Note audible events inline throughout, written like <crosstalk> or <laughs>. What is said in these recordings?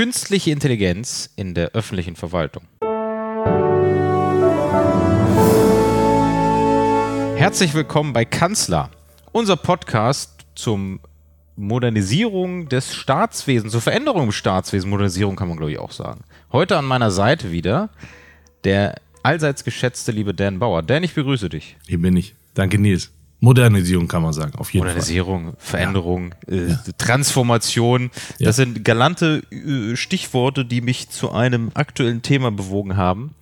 Künstliche Intelligenz in der öffentlichen Verwaltung. Herzlich willkommen bei Kanzler, unser Podcast zum Modernisierung des Staatswesens, zur Veränderung im Staatswesen. Modernisierung kann man, glaube ich, auch sagen. Heute an meiner Seite wieder der allseits geschätzte liebe Dan Bauer. Dan, ich begrüße dich. Hier bin ich. Danke, Nils. Modernisierung kann man sagen, auf jeden Modernisierung, Fall. Veränderung, ja. Äh, ja. Transformation. Ja. Das sind galante äh, Stichworte, die mich zu einem aktuellen Thema bewogen haben.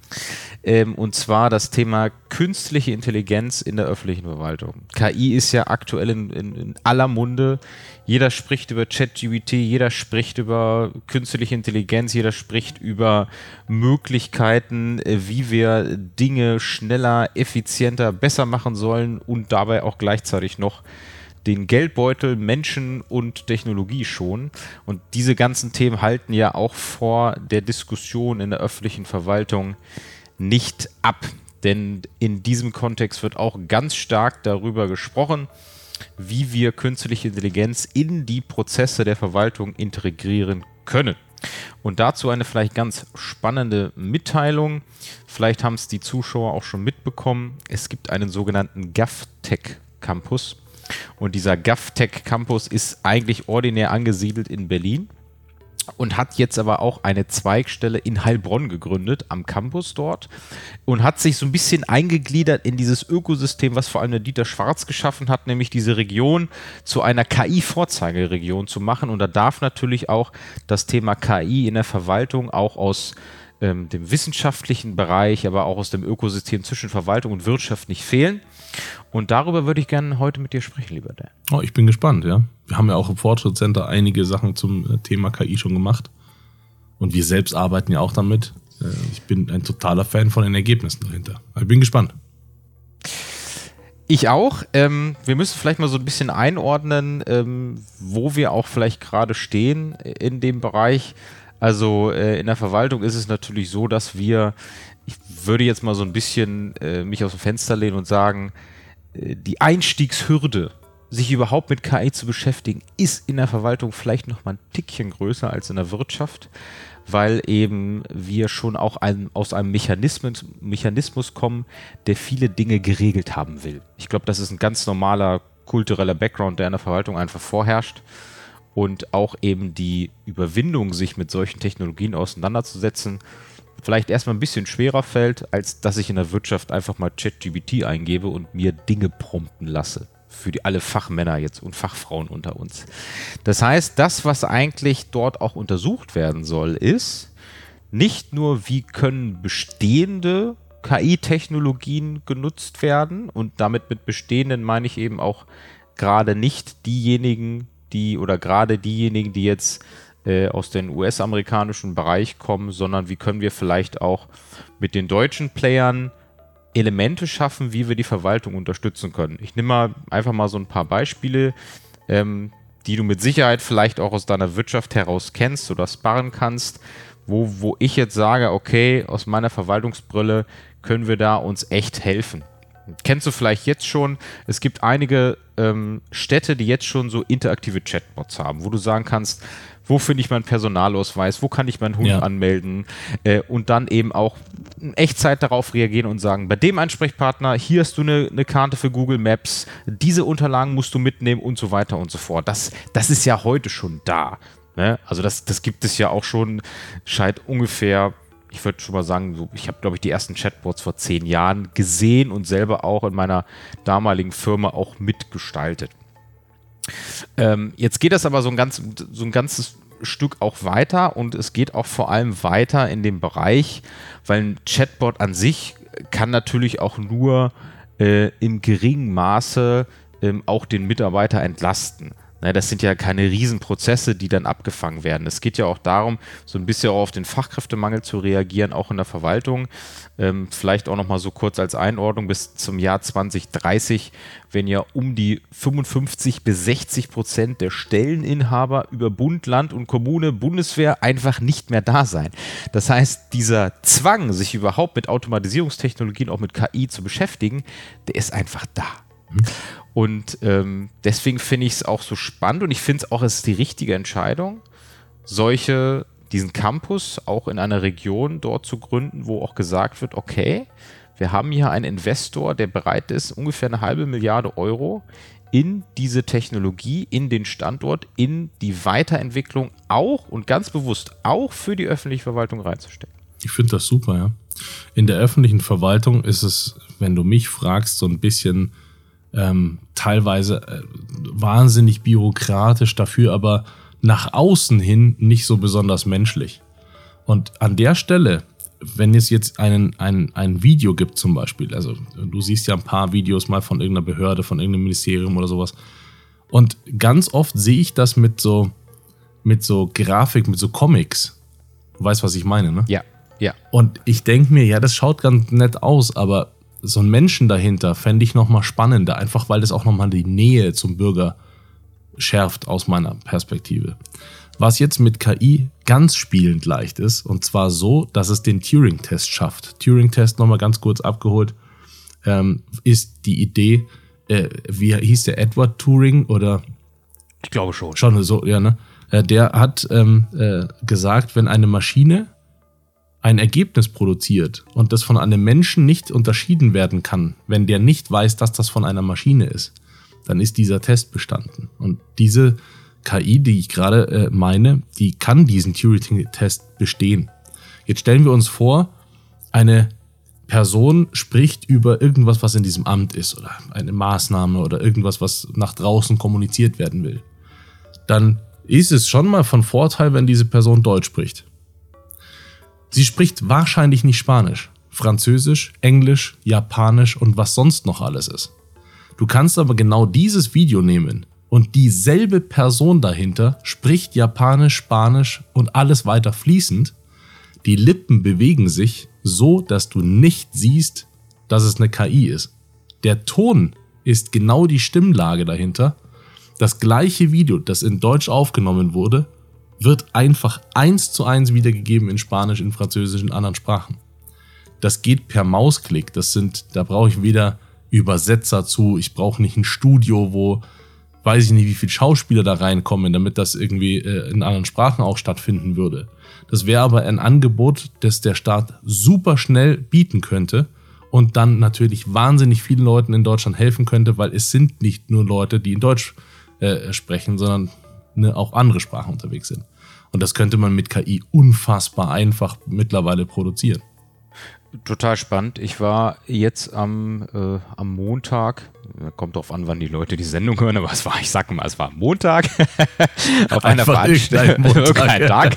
Ähm, und zwar das Thema künstliche Intelligenz in der öffentlichen Verwaltung. KI ist ja aktuell in, in, in aller Munde. Jeder spricht über ChatGPT, jeder spricht über künstliche Intelligenz, jeder spricht über Möglichkeiten, äh, wie wir Dinge schneller, effizienter, besser machen sollen und dabei auch gleichzeitig noch den Geldbeutel, Menschen und Technologie schonen. Und diese ganzen Themen halten ja auch vor der Diskussion in der öffentlichen Verwaltung nicht ab. Denn in diesem Kontext wird auch ganz stark darüber gesprochen, wie wir künstliche Intelligenz in die Prozesse der Verwaltung integrieren können. Und dazu eine vielleicht ganz spannende Mitteilung. Vielleicht haben es die Zuschauer auch schon mitbekommen. Es gibt einen sogenannten GovTech Campus. Und dieser GovTech Campus ist eigentlich ordinär angesiedelt in Berlin und hat jetzt aber auch eine Zweigstelle in Heilbronn gegründet, am Campus dort und hat sich so ein bisschen eingegliedert in dieses Ökosystem, was vor allem der Dieter Schwarz geschaffen hat, nämlich diese Region zu einer KI-Vorzeigeregion zu machen. Und da darf natürlich auch das Thema KI in der Verwaltung auch aus ähm, dem wissenschaftlichen Bereich, aber auch aus dem Ökosystem zwischen Verwaltung und Wirtschaft nicht fehlen. Und darüber würde ich gerne heute mit dir sprechen, lieber Dan. Oh, ich bin gespannt, ja. Wir haben ja auch im Fortschrittscenter einige Sachen zum äh, Thema KI schon gemacht. Und wir selbst arbeiten ja auch damit. Äh, ich bin ein totaler Fan von den Ergebnissen dahinter. Ich bin gespannt. Ich auch. Ähm, wir müssen vielleicht mal so ein bisschen einordnen, ähm, wo wir auch vielleicht gerade stehen in dem Bereich. Also äh, in der Verwaltung ist es natürlich so, dass wir, würde jetzt mal so ein bisschen äh, mich aus dem Fenster lehnen und sagen, äh, die Einstiegshürde, sich überhaupt mit KI zu beschäftigen, ist in der Verwaltung vielleicht noch mal ein Tickchen größer als in der Wirtschaft, weil eben wir schon auch ein, aus einem Mechanismus, Mechanismus kommen, der viele Dinge geregelt haben will. Ich glaube, das ist ein ganz normaler kultureller Background, der in der Verwaltung einfach vorherrscht und auch eben die Überwindung, sich mit solchen Technologien auseinanderzusetzen, vielleicht erstmal ein bisschen schwerer fällt, als dass ich in der Wirtschaft einfach mal ChatGPT eingebe und mir Dinge prompten lasse. Für die, alle Fachmänner jetzt und Fachfrauen unter uns. Das heißt, das, was eigentlich dort auch untersucht werden soll, ist nicht nur, wie können bestehende KI-Technologien genutzt werden und damit mit bestehenden meine ich eben auch gerade nicht diejenigen, die oder gerade diejenigen, die jetzt äh, aus dem US-amerikanischen Bereich kommen, sondern wie können wir vielleicht auch mit den deutschen Playern Elemente schaffen, wie wir die Verwaltung unterstützen können. Ich nehme mal einfach mal so ein paar Beispiele, ähm, die du mit Sicherheit vielleicht auch aus deiner Wirtschaft heraus kennst oder sparen kannst, wo, wo ich jetzt sage, okay, aus meiner Verwaltungsbrille können wir da uns echt helfen kennst du vielleicht jetzt schon, es gibt einige ähm, Städte, die jetzt schon so interaktive Chatbots haben, wo du sagen kannst, wo finde ich meinen Personalausweis, wo kann ich meinen Hund ja. anmelden äh, und dann eben auch in Echtzeit darauf reagieren und sagen, bei dem Ansprechpartner, hier hast du eine, eine Karte für Google Maps, diese Unterlagen musst du mitnehmen und so weiter und so fort. Das, das ist ja heute schon da. Ne? Also das, das gibt es ja auch schon seit ungefähr ich würde schon mal sagen, so, ich habe, glaube ich, die ersten Chatbots vor zehn Jahren gesehen und selber auch in meiner damaligen Firma auch mitgestaltet. Ähm, jetzt geht das aber so ein, ganz, so ein ganzes Stück auch weiter und es geht auch vor allem weiter in dem Bereich, weil ein Chatbot an sich kann natürlich auch nur äh, im geringen Maße ähm, auch den Mitarbeiter entlasten. Ne, das sind ja keine Riesenprozesse, die dann abgefangen werden. Es geht ja auch darum, so ein bisschen auch auf den Fachkräftemangel zu reagieren, auch in der Verwaltung. Ähm, vielleicht auch nochmal so kurz als Einordnung, bis zum Jahr 2030 werden ja um die 55 bis 60 Prozent der Stelleninhaber über Bund, Land und Kommune, Bundeswehr einfach nicht mehr da sein. Das heißt, dieser Zwang, sich überhaupt mit Automatisierungstechnologien, auch mit KI zu beschäftigen, der ist einfach da. Mhm. Und ähm, deswegen finde ich es auch so spannend und ich finde es auch, es ist die richtige Entscheidung, solche diesen Campus auch in einer Region dort zu gründen, wo auch gesagt wird, okay, wir haben hier einen Investor, der bereit ist, ungefähr eine halbe Milliarde Euro in diese Technologie, in den Standort, in die Weiterentwicklung auch und ganz bewusst auch für die öffentliche Verwaltung reinzustecken. Ich finde das super, ja. In der öffentlichen Verwaltung ist es, wenn du mich fragst, so ein bisschen ähm, teilweise äh, wahnsinnig bürokratisch dafür, aber nach außen hin nicht so besonders menschlich. Und an der Stelle, wenn es jetzt einen, ein, ein Video gibt zum Beispiel, also du siehst ja ein paar Videos mal von irgendeiner Behörde, von irgendeinem Ministerium oder sowas, und ganz oft sehe ich das mit so, mit so Grafik, mit so Comics. Du weißt, was ich meine, ne? Ja, ja. Und ich denke mir, ja, das schaut ganz nett aus, aber so ein Menschen dahinter fände ich nochmal spannender, einfach weil das auch nochmal die Nähe zum Bürger schärft aus meiner Perspektive. Was jetzt mit KI ganz spielend leicht ist, und zwar so, dass es den Turing-Test schafft. Turing-Test nochmal ganz kurz abgeholt, ähm, ist die Idee, äh, wie hieß der Edward Turing oder? Ich glaube schon. Schon so, ja, ne? Äh, der hat ähm, äh, gesagt, wenn eine Maschine ein Ergebnis produziert und das von einem Menschen nicht unterschieden werden kann, wenn der nicht weiß, dass das von einer Maschine ist, dann ist dieser Test bestanden. Und diese KI, die ich gerade äh, meine, die kann diesen Turing-Test bestehen. Jetzt stellen wir uns vor, eine Person spricht über irgendwas, was in diesem Amt ist oder eine Maßnahme oder irgendwas, was nach draußen kommuniziert werden will. Dann ist es schon mal von Vorteil, wenn diese Person Deutsch spricht. Sie spricht wahrscheinlich nicht Spanisch, Französisch, Englisch, Japanisch und was sonst noch alles ist. Du kannst aber genau dieses Video nehmen und dieselbe Person dahinter spricht Japanisch, Spanisch und alles weiter fließend. Die Lippen bewegen sich so, dass du nicht siehst, dass es eine KI ist. Der Ton ist genau die Stimmlage dahinter. Das gleiche Video, das in Deutsch aufgenommen wurde, wird einfach eins zu eins wiedergegeben in Spanisch, in Französisch, in anderen Sprachen. Das geht per Mausklick. Das sind, da brauche ich weder Übersetzer zu, ich brauche nicht ein Studio, wo weiß ich nicht, wie viele Schauspieler da reinkommen, damit das irgendwie äh, in anderen Sprachen auch stattfinden würde. Das wäre aber ein Angebot, das der Staat super schnell bieten könnte und dann natürlich wahnsinnig vielen Leuten in Deutschland helfen könnte, weil es sind nicht nur Leute, die in Deutsch äh, sprechen, sondern ne, auch andere Sprachen unterwegs sind. Und das könnte man mit KI unfassbar einfach mittlerweile produzieren. Total spannend. Ich war jetzt am, äh, am Montag, kommt drauf an, wann die Leute die Sendung hören, aber es war, ich sag mal, es war Montag <laughs> auf einer Veranstaltung, <laughs> Tag,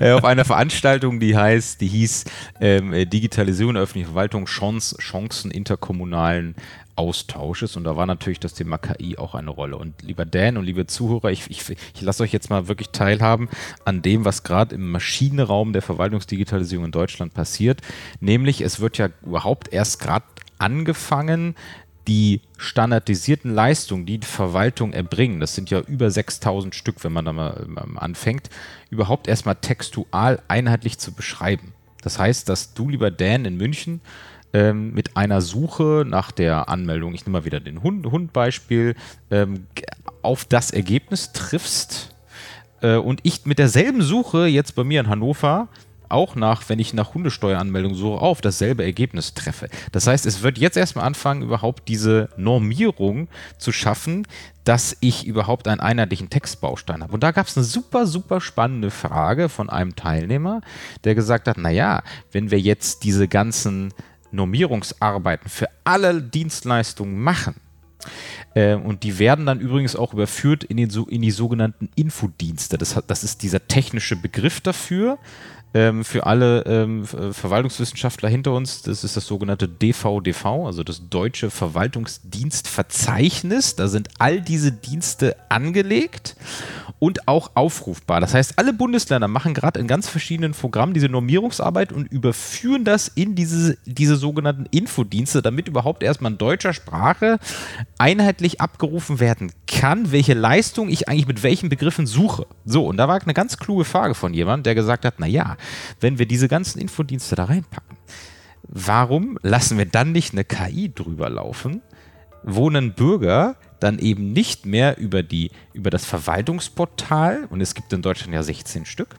äh, auf einer Veranstaltung, die heißt, die hieß ähm, Digitalisierung der öffentlichen Verwaltung, Chance, Chancen interkommunalen Austausches und da war natürlich das Thema KI auch eine Rolle. Und lieber Dan und liebe Zuhörer, ich, ich, ich lasse euch jetzt mal wirklich teilhaben an dem, was gerade im Maschinenraum der Verwaltungsdigitalisierung in Deutschland passiert. Nämlich, es wird ja überhaupt erst gerade angefangen, die standardisierten Leistungen, die die Verwaltung erbringen, das sind ja über 6000 Stück, wenn man da mal anfängt, überhaupt erstmal textual einheitlich zu beschreiben. Das heißt, dass du, lieber Dan in München, ähm, mit einer Suche nach der Anmeldung, ich nehme mal wieder den Hund, Hundbeispiel, ähm, auf das Ergebnis triffst äh, und ich mit derselben Suche jetzt bei mir in Hannover auch nach, wenn ich nach Hundesteueranmeldung suche, auf dasselbe Ergebnis treffe. Das heißt, es wird jetzt erstmal anfangen, überhaupt diese Normierung zu schaffen, dass ich überhaupt einen einheitlichen Textbaustein habe. Und da gab es eine super, super spannende Frage von einem Teilnehmer, der gesagt hat, naja, wenn wir jetzt diese ganzen Normierungsarbeiten für alle Dienstleistungen machen. Äh, und die werden dann übrigens auch überführt in, den, in die sogenannten Infodienste. Das, das ist dieser technische Begriff dafür ähm, für alle ähm, Verwaltungswissenschaftler hinter uns. Das ist das sogenannte DVDV, also das Deutsche Verwaltungsdienstverzeichnis. Da sind all diese Dienste angelegt und auch aufrufbar. Das heißt, alle Bundesländer machen gerade in ganz verschiedenen Programmen diese Normierungsarbeit und überführen das in diese, diese sogenannten Infodienste, damit überhaupt erstmal in deutscher Sprache einheitlich abgerufen werden kann, welche Leistung ich eigentlich mit welchen Begriffen suche. So, und da war eine ganz kluge Frage von jemandem, der gesagt hat, naja, wenn wir diese ganzen Infodienste da reinpacken, warum lassen wir dann nicht eine KI drüber laufen, wo ein Bürger dann eben nicht mehr über, die, über das Verwaltungsportal, und es gibt in Deutschland ja 16 Stück,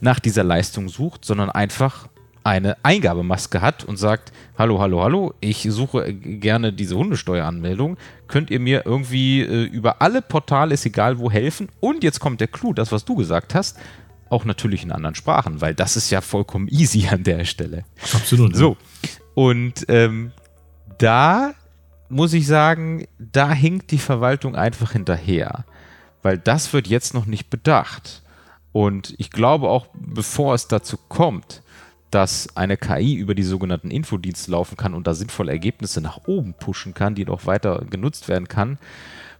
nach dieser Leistung sucht, sondern einfach eine Eingabemaske hat und sagt, hallo, hallo, hallo, ich suche gerne diese Hundesteueranmeldung, könnt ihr mir irgendwie äh, über alle Portale, ist egal wo, helfen? Und jetzt kommt der Clou, das, was du gesagt hast, auch natürlich in anderen Sprachen, weil das ist ja vollkommen easy an der Stelle. Absolut. Ja. So, und ähm, da muss ich sagen, da hinkt die Verwaltung einfach hinterher, weil das wird jetzt noch nicht bedacht. Und ich glaube auch, bevor es dazu kommt, dass eine KI über die sogenannten Infodienste laufen kann und da sinnvolle Ergebnisse nach oben pushen kann, die noch weiter genutzt werden kann,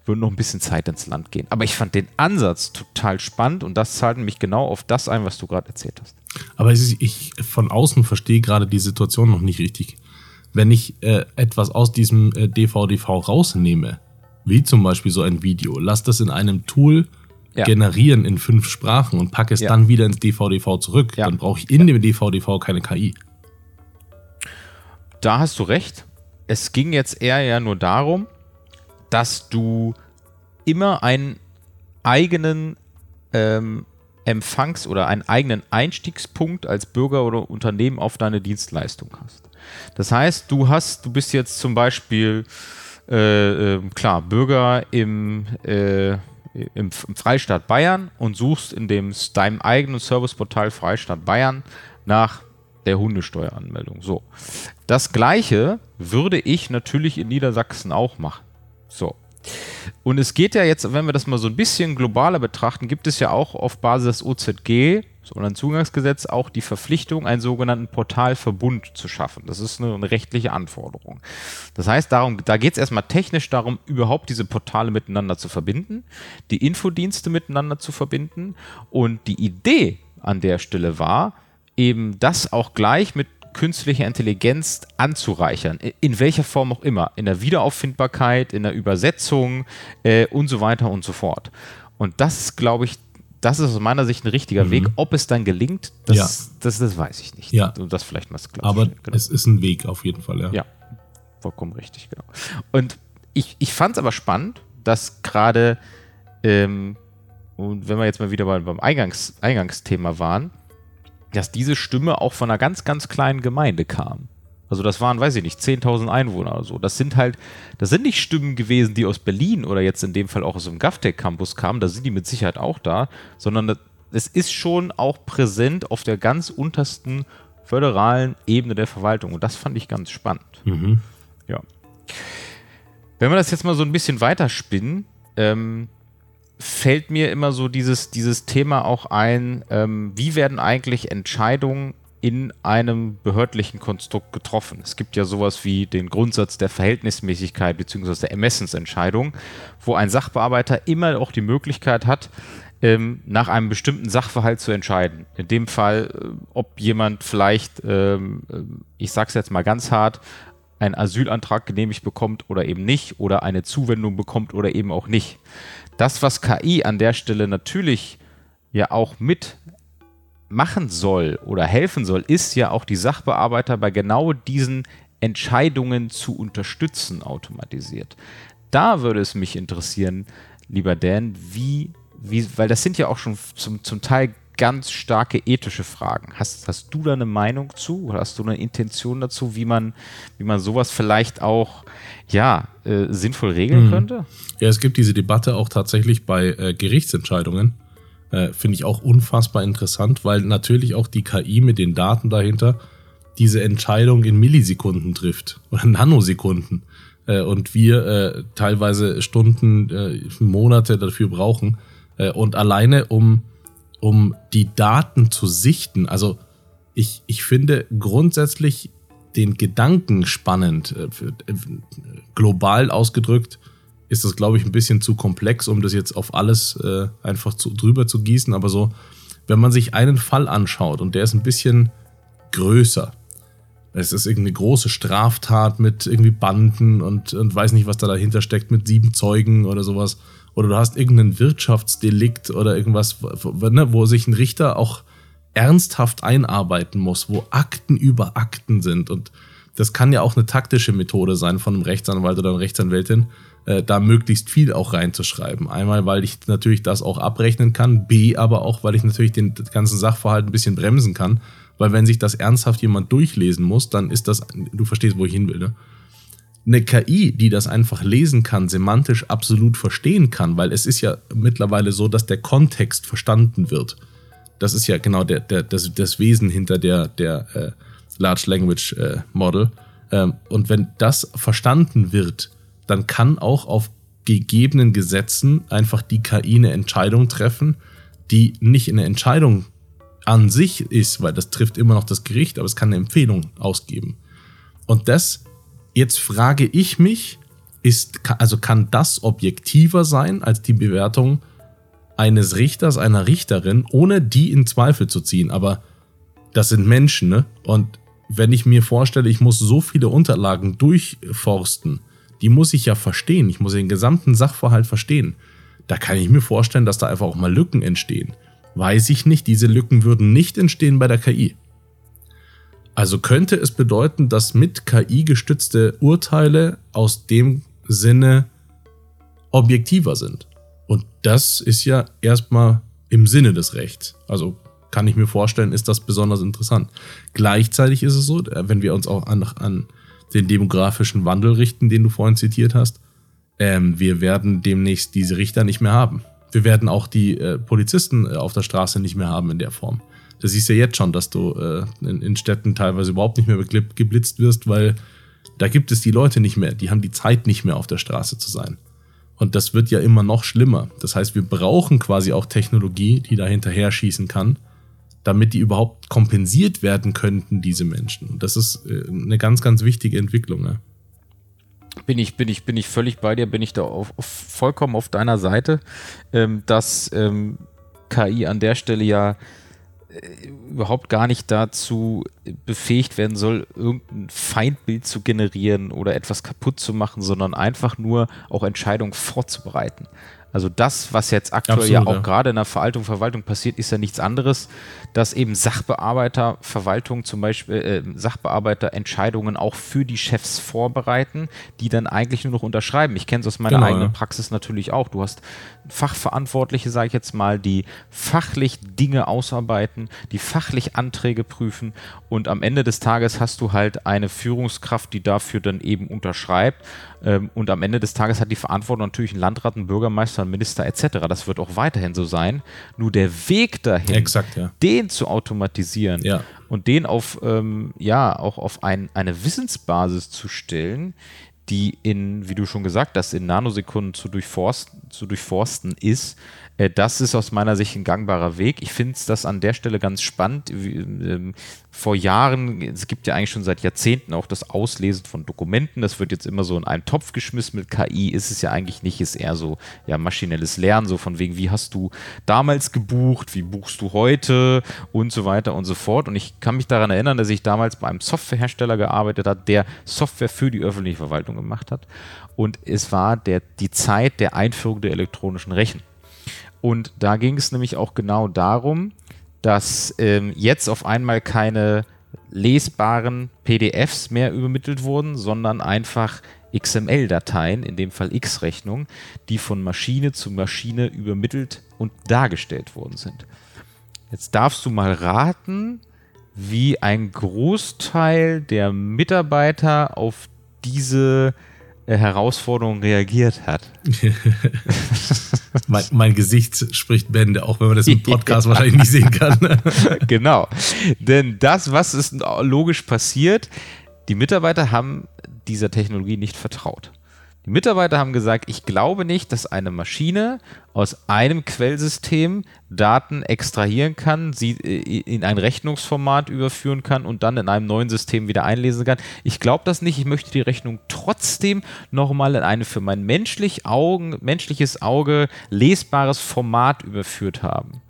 würde noch ein bisschen Zeit ins Land gehen. Aber ich fand den Ansatz total spannend und das zahlt nämlich genau auf das ein, was du gerade erzählt hast. Aber ich, ich von außen verstehe gerade die Situation noch nicht richtig. Wenn ich äh, etwas aus diesem äh, DVDV rausnehme, wie zum Beispiel so ein Video, lass das in einem Tool ja. generieren in fünf Sprachen und packe es ja. dann wieder ins DVDV zurück, ja. dann brauche ich in dem DVDV keine KI. Da hast du recht. Es ging jetzt eher ja nur darum, dass du immer einen eigenen ähm, Empfangs- oder einen eigenen Einstiegspunkt als Bürger oder Unternehmen auf deine Dienstleistung hast. Das heißt, du hast, du bist jetzt zum Beispiel äh, äh, klar Bürger im äh, im, im Freistaat Bayern und suchst in dem, deinem eigenen Serviceportal Freistaat Bayern nach der Hundesteueranmeldung. So. Das gleiche würde ich natürlich in Niedersachsen auch machen. So. Und es geht ja jetzt, wenn wir das mal so ein bisschen globaler betrachten, gibt es ja auch auf Basis des OZG sondern Zugangsgesetz auch die Verpflichtung, einen sogenannten Portalverbund zu schaffen. Das ist eine, rechtliche Anforderung. Das heißt, darum, da geht es erstmal technisch darum, überhaupt diese Portale miteinander zu verbinden, die Infodienste miteinander zu verbinden. Und die Idee an der Stelle war, eben das auch gleich mit künstlicher Intelligenz anzureichern, in welcher Form auch immer, in der Wiederauffindbarkeit, in der Übersetzung äh, und so weiter und so fort. Und das ist, glaube ich, das ist aus meiner Sicht ein richtiger mhm. Weg. Ob es dann gelingt, das, ja. das, das, weiß ich nicht. Ja. Und das vielleicht mal Aber genau. es ist ein Weg auf jeden Fall, ja. Ja, vollkommen richtig, genau. Und ich, ich fand es aber spannend, dass gerade, ähm, und wenn wir jetzt mal wieder beim Eingangs, Eingangsthema waren, dass diese Stimme auch von einer ganz, ganz kleinen Gemeinde kam. Also das waren, weiß ich nicht, 10.000 Einwohner oder so. Das sind halt, das sind nicht Stimmen gewesen, die aus Berlin oder jetzt in dem Fall auch aus dem GovTech Campus kamen, da sind die mit Sicherheit auch da, sondern es ist schon auch präsent auf der ganz untersten föderalen Ebene der Verwaltung und das fand ich ganz spannend. Mhm. Ja. Wenn wir das jetzt mal so ein bisschen weiterspinnen, ähm, fällt mir immer so dieses, dieses Thema auch ein, ähm, wie werden eigentlich Entscheidungen in einem behördlichen Konstrukt getroffen. Es gibt ja sowas wie den Grundsatz der Verhältnismäßigkeit bzw. der Ermessensentscheidung, wo ein Sachbearbeiter immer auch die Möglichkeit hat, ähm, nach einem bestimmten Sachverhalt zu entscheiden. In dem Fall, äh, ob jemand vielleicht, ähm, äh, ich sage es jetzt mal ganz hart, einen Asylantrag genehmigt bekommt oder eben nicht oder eine Zuwendung bekommt oder eben auch nicht. Das, was KI an der Stelle natürlich ja auch mit machen soll oder helfen soll, ist ja auch die Sachbearbeiter bei genau diesen Entscheidungen zu unterstützen, automatisiert. Da würde es mich interessieren, lieber Dan, wie, wie weil das sind ja auch schon zum, zum Teil ganz starke ethische Fragen. Hast, hast du da eine Meinung zu oder hast du eine Intention dazu, wie man, wie man sowas vielleicht auch ja, äh, sinnvoll regeln mhm. könnte? Ja, es gibt diese Debatte auch tatsächlich bei äh, Gerichtsentscheidungen äh, Finde ich auch unfassbar interessant, weil natürlich auch die KI mit den Daten dahinter diese Entscheidung in Millisekunden trifft oder <laughs> Nanosekunden äh, und wir äh, teilweise Stunden, äh, Monate dafür brauchen. Und alleine um, um die Daten zu sichten, also ich, ich finde grundsätzlich den Gedanken spannend, äh, global ausgedrückt, ist das, glaube ich, ein bisschen zu komplex, um das jetzt auf alles äh, einfach zu, drüber zu gießen. Aber so, wenn man sich einen Fall anschaut und der ist ein bisschen größer, es ist irgendeine große Straftat mit irgendwie Banden und, und weiß nicht, was da dahinter steckt, mit sieben Zeugen oder sowas. Oder du hast irgendeinen Wirtschaftsdelikt oder irgendwas, ne, wo sich ein Richter auch ernsthaft einarbeiten muss, wo Akten über Akten sind und das kann ja auch eine taktische Methode sein von einem Rechtsanwalt oder einer Rechtsanwältin, äh, da möglichst viel auch reinzuschreiben. Einmal, weil ich natürlich das auch abrechnen kann, B, aber auch, weil ich natürlich den ganzen Sachverhalt ein bisschen bremsen kann, weil wenn sich das ernsthaft jemand durchlesen muss, dann ist das, du verstehst, wo ich hin will, ne? Eine KI, die das einfach lesen kann, semantisch absolut verstehen kann, weil es ist ja mittlerweile so, dass der Kontext verstanden wird. Das ist ja genau der, der, das, das Wesen hinter der, der äh, Large Language äh, Model. Ähm, und wenn das verstanden wird, dann kann auch auf gegebenen Gesetzen einfach die KI eine Entscheidung treffen, die nicht eine Entscheidung an sich ist, weil das trifft immer noch das Gericht, aber es kann eine Empfehlung ausgeben. Und das, jetzt frage ich mich, ist, also kann das objektiver sein als die Bewertung eines Richters, einer Richterin, ohne die in Zweifel zu ziehen? Aber das sind Menschen, ne? Und wenn ich mir vorstelle, ich muss so viele Unterlagen durchforsten, die muss ich ja verstehen. Ich muss den gesamten Sachverhalt verstehen. Da kann ich mir vorstellen, dass da einfach auch mal Lücken entstehen. Weiß ich nicht, diese Lücken würden nicht entstehen bei der KI. Also könnte es bedeuten, dass mit KI gestützte Urteile aus dem Sinne objektiver sind. Und das ist ja erstmal im Sinne des Rechts. Also kann ich mir vorstellen, ist das besonders interessant. Gleichzeitig ist es so, wenn wir uns auch an, an den demografischen Wandel richten, den du vorhin zitiert hast, ähm, wir werden demnächst diese Richter nicht mehr haben. Wir werden auch die äh, Polizisten äh, auf der Straße nicht mehr haben in der Form. Das siehst ja jetzt schon, dass du äh, in, in, Städten teilweise überhaupt nicht mehr geblitzt wirst, weil da gibt es die Leute nicht mehr. Die haben die Zeit nicht mehr auf der Straße zu sein. Und das wird ja immer noch schlimmer. Das heißt, wir brauchen quasi auch Technologie, die da hinterher schießen kann, damit die überhaupt kompensiert werden könnten, diese Menschen. Und das ist äh, eine ganz, ganz wichtige Entwicklung. Ne? Bin ich, bin ich, bin ich völlig bei dir, bin ich da auf, auf vollkommen auf deiner Seite, ähm, dass ähm, KI an der Stelle ja überhaupt gar nicht dazu befähigt werden soll, irgendein Feindbild zu generieren oder etwas kaputt zu machen, sondern einfach nur auch Entscheidungen vorzubereiten. Also das, was jetzt aktuell Absolut, ja auch ja. gerade in der Verwaltung, Verwaltung passiert, ist ja nichts anderes, dass eben Sachbearbeiter, Verwaltung zum Beispiel, äh, Sachbearbeiter Entscheidungen auch für die Chefs vorbereiten, die dann eigentlich nur noch unterschreiben. Ich kenne es aus meiner genau, eigenen ja. Praxis natürlich auch. Du hast Fachverantwortliche, sage ich jetzt mal, die fachlich Dinge ausarbeiten, die fachlich Anträge prüfen und am Ende des Tages hast du halt eine Führungskraft, die dafür dann eben unterschreibt und am Ende des Tages hat die Verantwortung natürlich ein Landrat, ein Bürgermeister, ein Minister etc. Das wird auch weiterhin so sein. Nur der Weg dahin, Exakt, ja. den zu automatisieren ja. und den auf, ähm, ja, auch auf ein, eine Wissensbasis zu stellen, die in, wie du schon gesagt hast, in Nanosekunden zu, durchforsten, zu durchforsten ist, das ist aus meiner Sicht ein gangbarer Weg. Ich finde das an der Stelle ganz spannend. Ähm, vor Jahren, es gibt ja eigentlich schon seit Jahrzehnten auch das Auslesen von Dokumenten. Das wird jetzt immer so in einen Topf geschmissen mit KI. Ist es ja eigentlich nicht, ist eher so ja, maschinelles Lernen, so von wegen, wie hast du damals gebucht, wie buchst du heute und so weiter und so fort. Und ich kann mich daran erinnern, dass ich damals bei einem Softwarehersteller gearbeitet habe, der Software für die öffentliche Verwaltung gemacht hat. Und es war der, die Zeit der Einführung der elektronischen Rechen. Und da ging es nämlich auch genau darum, dass ähm, jetzt auf einmal keine lesbaren PDFs mehr übermittelt wurden, sondern einfach XML-Dateien, in dem Fall X-Rechnungen, die von Maschine zu Maschine übermittelt und dargestellt worden sind. Jetzt darfst du mal raten, wie ein Großteil der Mitarbeiter auf diese äh, Herausforderung reagiert hat. <laughs> mein, mein, Gesicht spricht Bände, auch wenn man das im Podcast <laughs> wahrscheinlich nicht sehen kann. <laughs> genau. Denn das, was ist logisch passiert, die Mitarbeiter haben dieser Technologie nicht vertraut. Die Mitarbeiter haben gesagt, ich glaube nicht, dass eine Maschine aus einem Quellsystem Daten extrahieren kann, sie äh, in ein Rechnungsformat überführen kann und dann in einem neuen System wieder einlesen kann. Ich glaube das nicht. Ich möchte die Rechnung trotzdem nochmal in ein für mein menschlich Augen, menschliches Auge lesbares Format überführt haben.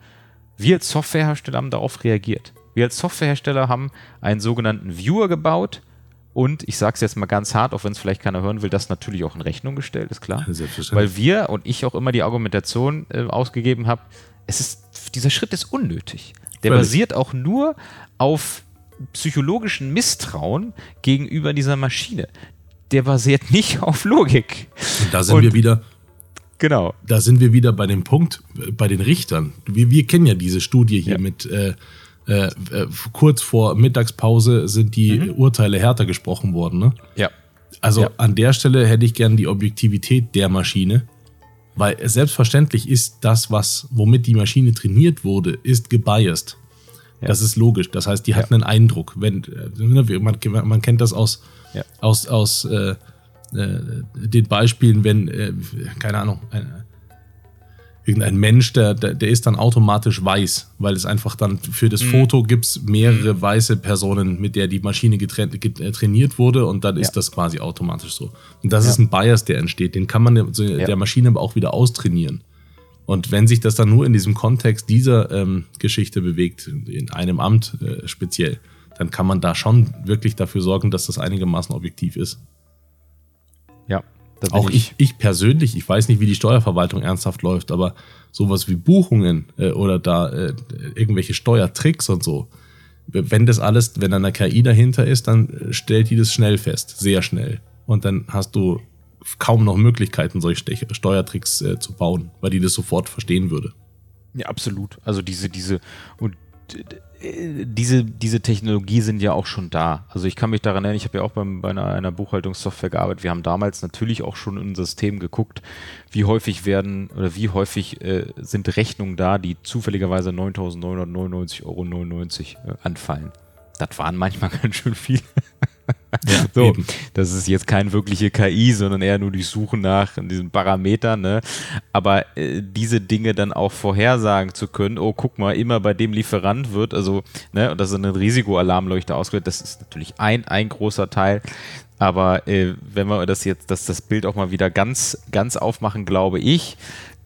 Wir als Softwarehersteller haben darauf reagiert. Wir als Softwarehersteller haben einen sogenannten Viewer gebaut, und ich sage es jetzt mal ganz hart, auch wenn es vielleicht keiner hören will, das natürlich auch in Rechnung gestellt, ist klar. Weil wir und ich auch immer die Argumentation äh, ausgegeben habe, es ist, dieser Schritt ist unnötig. Der Völlig. basiert auch nur auf psychologischen Misstrauen gegenüber dieser Maschine. Der basiert <laughs> nicht auf Logik. Und da sind Und, wir wieder. Genau. Da sind wir wieder bei dem Punkt, äh, bei den Richtern. Wir, wir kennen ja diese Studie hier ja. mit äh, äh, äh, kurz vor Mittagspause sind die mhm. Urteile härter gesprochen worden. Ne? Ja. Also ja. an der Stelle hätte ich gern die Objektivität der Maschine, weil selbstverständlich ist das, was womit die Maschine trainiert wurde, ist gebiased. Ja. Das ist logisch. Das heißt, die hat einen Eindruck. Wenn, äh, man, man kennt das aus, aus, aus äh, äh, den Beispielen, wenn, äh, keine Ahnung, ein, irgendein Mensch, der, der, der, ist dann automatisch weiß, weil es einfach dann für das mhm. Foto gibt es mehrere mhm. weiße Personen, mit der die Maschine getrennt, äh, trainiert wurde und dann ja. ist das quasi automatisch so. Und das ja. ist ein Bias, der entsteht. Den kann man der, der ja. Maschine aber auch wieder austrainieren. Und wenn sich das dann nur in diesem Kontext dieser ähm, Geschichte bewegt, in einem Amt äh, speziell, dann kann man da schon wirklich dafür sorgen, dass das einigermaßen objektiv ist. Ja, auch ich, ich persönlich, ich weiß nicht, wie die Steuerverwaltung ernsthaft läuft, aber sowas wie Buchungen äh, oder da äh, irgendwelche Steuertricks und so, wenn das alles, wenn da eine KI dahinter ist, dann stellt die das schnell fest, sehr schnell. Und dann hast du kaum noch Möglichkeiten, solche Steuertricks äh, zu bauen, weil die das sofort verstehen würde. Ja, absolut. Also diese, diese, und diese, diese Technologie sind ja auch schon da. Also ich kann mich daran erinnern, ich habe ja auch beim, bei einer, einer, Buchhaltungssoftware gearbeitet. Wir haben damals natürlich auch schon in System geguckt, wie häufig werden oder wie häufig äh, sind Rechnungen da, die zufälligerweise 9.999,99 Euro äh, anfallen. Das waren manchmal <laughs> ganz schön viele. <laughs> Ja, so, eben. das ist jetzt keine wirkliche KI, sondern eher nur die Suche nach diesen Parametern. Ne? Aber äh, diese Dinge dann auch vorhersagen zu können, oh, guck mal, immer bei dem Lieferant wird, also, ne, und das ist eine Risikoalarmleuchte ausgelöst, das ist natürlich ein, ein großer Teil. Aber äh, wenn wir das jetzt, dass das Bild auch mal wieder ganz, ganz aufmachen, glaube ich,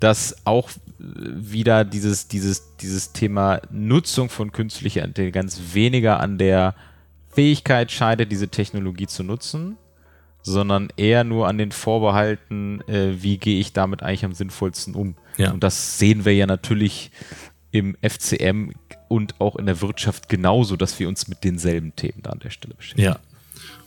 dass auch wieder dieses, dieses, dieses Thema Nutzung von künstlicher Intelligenz weniger an der Fähigkeit scheitert, diese Technologie zu nutzen, sondern eher nur an den Vorbehalten, äh, wie gehe ich damit eigentlich am sinnvollsten um. Ja. Und das sehen wir ja natürlich im FCM und auch in der Wirtschaft genauso, dass wir uns mit denselben Themen da an der Stelle beschäftigen. Ja.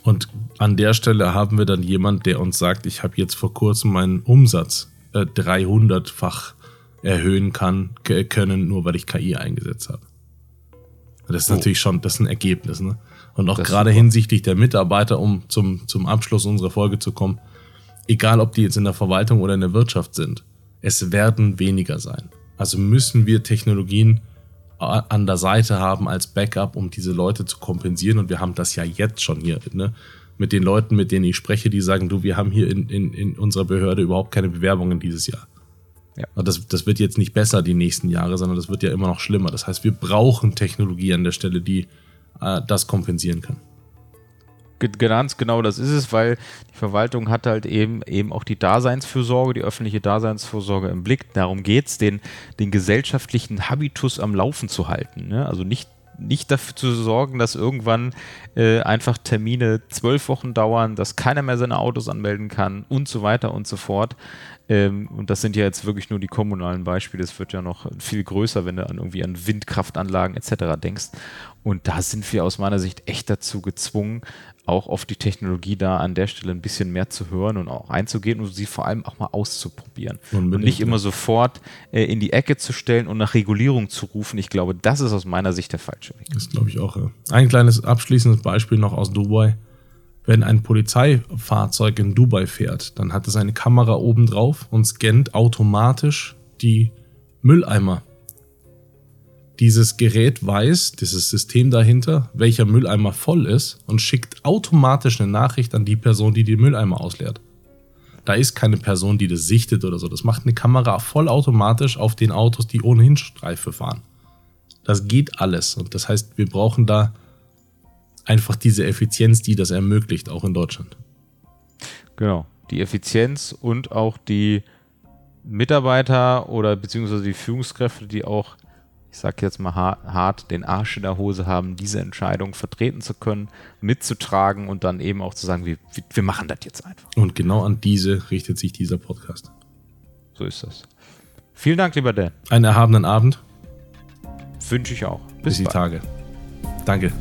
Und an der Stelle haben wir dann jemand, der uns sagt, ich habe jetzt vor kurzem meinen Umsatz äh, 300-fach erhöhen kann, können, nur weil ich KI eingesetzt habe. Das ist oh. natürlich schon, das ist ein Ergebnis, ne? Und auch gerade hinsichtlich der Mitarbeiter, um zum, zum Abschluss unserer Folge zu kommen, egal ob die jetzt in der Verwaltung oder in der Wirtschaft sind, es werden weniger sein. Also müssen wir Technologien an der Seite haben als Backup, um diese Leute zu kompensieren. Und wir haben das ja jetzt schon hier. Ne? Mit den Leuten, mit denen ich spreche, die sagen, du, wir haben hier in, in, in unserer Behörde überhaupt keine Bewerbungen dieses Jahr. Ja. Das, das wird jetzt nicht besser die nächsten Jahre, sondern das wird ja immer noch schlimmer. Das heißt, wir brauchen Technologie an der Stelle, die äh, das kompensieren kann. Ganz genau das ist es, weil die Verwaltung hat halt eben eben auch die Daseinsfürsorge, die öffentliche Daseinsvorsorge im Blick. Darum geht es, den, den gesellschaftlichen Habitus am Laufen zu halten. Ne? Also nicht nicht dafür zu sorgen, dass irgendwann äh, einfach Termine zwölf Wochen dauern, dass keiner mehr seine Autos anmelden kann und so weiter und so fort. Ähm, und das sind ja jetzt wirklich nur die kommunalen Beispiele. Es wird ja noch viel größer, wenn du an irgendwie an Windkraftanlagen etc. denkst. Und da sind wir aus meiner Sicht echt dazu gezwungen, auch auf die Technologie da an der Stelle ein bisschen mehr zu hören und auch einzugehen und sie vor allem auch mal auszuprobieren. Unbedingt, und nicht immer sofort äh, in die Ecke zu stellen und nach Regulierung zu rufen. Ich glaube, das ist aus meiner Sicht der falsche Weg. Das glaube ich auch. Ja. Ein kleines abschließendes Beispiel noch aus Dubai. Wenn ein Polizeifahrzeug in Dubai fährt, dann hat es eine Kamera oben drauf und scannt automatisch die Mülleimer dieses Gerät weiß, dieses System dahinter, welcher Mülleimer voll ist und schickt automatisch eine Nachricht an die Person, die den Mülleimer ausleert. Da ist keine Person, die das sichtet oder so. Das macht eine Kamera vollautomatisch auf den Autos, die ohnehin Streife fahren. Das geht alles. Und das heißt, wir brauchen da einfach diese Effizienz, die das ermöglicht, auch in Deutschland. Genau. Die Effizienz und auch die Mitarbeiter oder beziehungsweise die Führungskräfte, die auch ich sag jetzt mal hart, den Arsch in der Hose haben, diese Entscheidung vertreten zu können, mitzutragen und dann eben auch zu sagen, wir, wir machen das jetzt einfach. Und genau an diese richtet sich dieser Podcast. So ist das. Vielen Dank, lieber Dan. Einen erhabenen Abend. Wünsche ich auch. Bis, Bis die Tage. Danke.